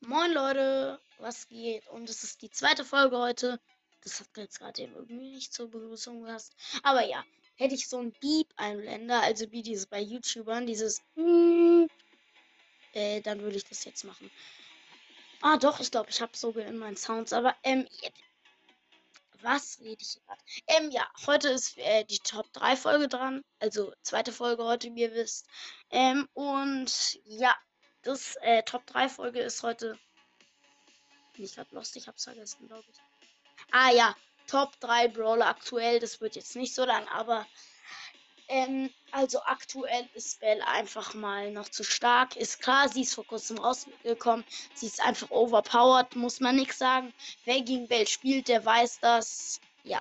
Moin Leute, was geht? Und es ist die zweite Folge heute. Das hat jetzt gerade eben irgendwie nicht zur Begrüßung gepasst. Aber ja, hätte ich so ein Beep-Einblender, also wie dieses bei YouTubern, dieses äh, dann würde ich das jetzt machen. Ah doch, ich glaube, ich habe sogar in meinen Sounds, aber ähm, was rede ich gerade? Ähm, ja, heute ist äh, die Top 3 Folge dran. Also zweite Folge heute, wie ihr wisst. Ähm, und ja, das äh, Top 3 Folge ist heute. Nicht gerade lost, ich hab's vergessen, glaube ich. Ah ja, Top 3 Brawler aktuell. Das wird jetzt nicht so lang, aber. Ähm, also aktuell ist Bell einfach mal noch zu stark. Ist klar, sie ist vor kurzem rausgekommen. Sie ist einfach overpowered, muss man nichts sagen. Wer gegen Bell spielt, der weiß das. Ja.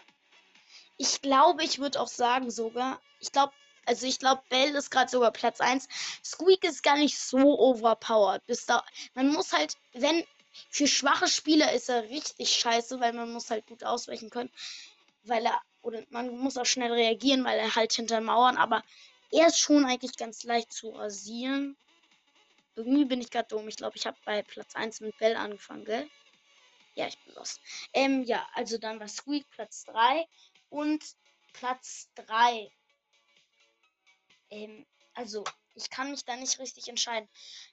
Ich glaube, ich würde auch sagen sogar. Ich glaube, also ich glaube, Bell ist gerade sogar Platz 1. Squeak ist gar nicht so overpowered. Bis da, man muss halt, wenn für schwache Spieler ist er richtig scheiße, weil man muss halt gut ausweichen können. Weil er, oder man muss auch schnell reagieren, weil er halt hinter Mauern, aber er ist schon eigentlich ganz leicht zu rasieren. Irgendwie bin ich gerade dumm. Ich glaube, ich habe bei Platz 1 mit Bell angefangen, gell? Ja, ich bin los. Ähm, ja, also dann war Squeak Platz 3 und Platz 3 ähm, also, ich kann mich da nicht richtig entscheiden.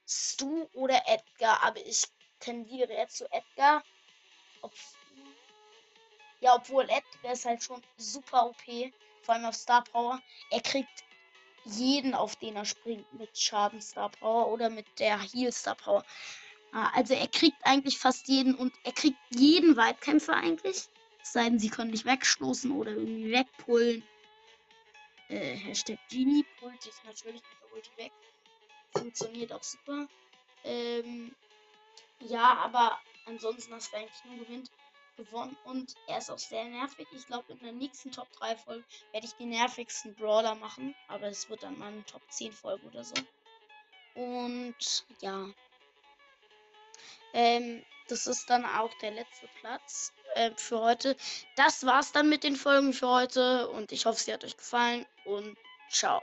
Stu oder Edgar, aber ich tendiere jetzt zu Edgar. Ob, ja, obwohl Edgar ist halt schon super OP, vor allem auf Star Power. Er kriegt jeden, auf den er springt, mit Schaden Star Power oder mit der Heal Star Power. Ah, also er kriegt eigentlich fast jeden und er kriegt jeden Weitkämpfer eigentlich. Es sei denn, sie können nicht wegstoßen oder irgendwie wegpullen äh, Hashtag Genie holt sich natürlich mit der Ulti weg. Funktioniert auch super. Ähm, ja, aber ansonsten hast du eigentlich nur gewinnt, gewonnen und er ist auch sehr nervig. Ich glaube, in der nächsten Top 3 Folge werde ich die nervigsten Brawler machen, aber es wird dann mal eine Top 10 Folge oder so. Und ja. Ähm, das ist dann auch der letzte Platz äh, für heute. Das war's dann mit den Folgen für heute und ich hoffe, sie hat euch gefallen und ciao.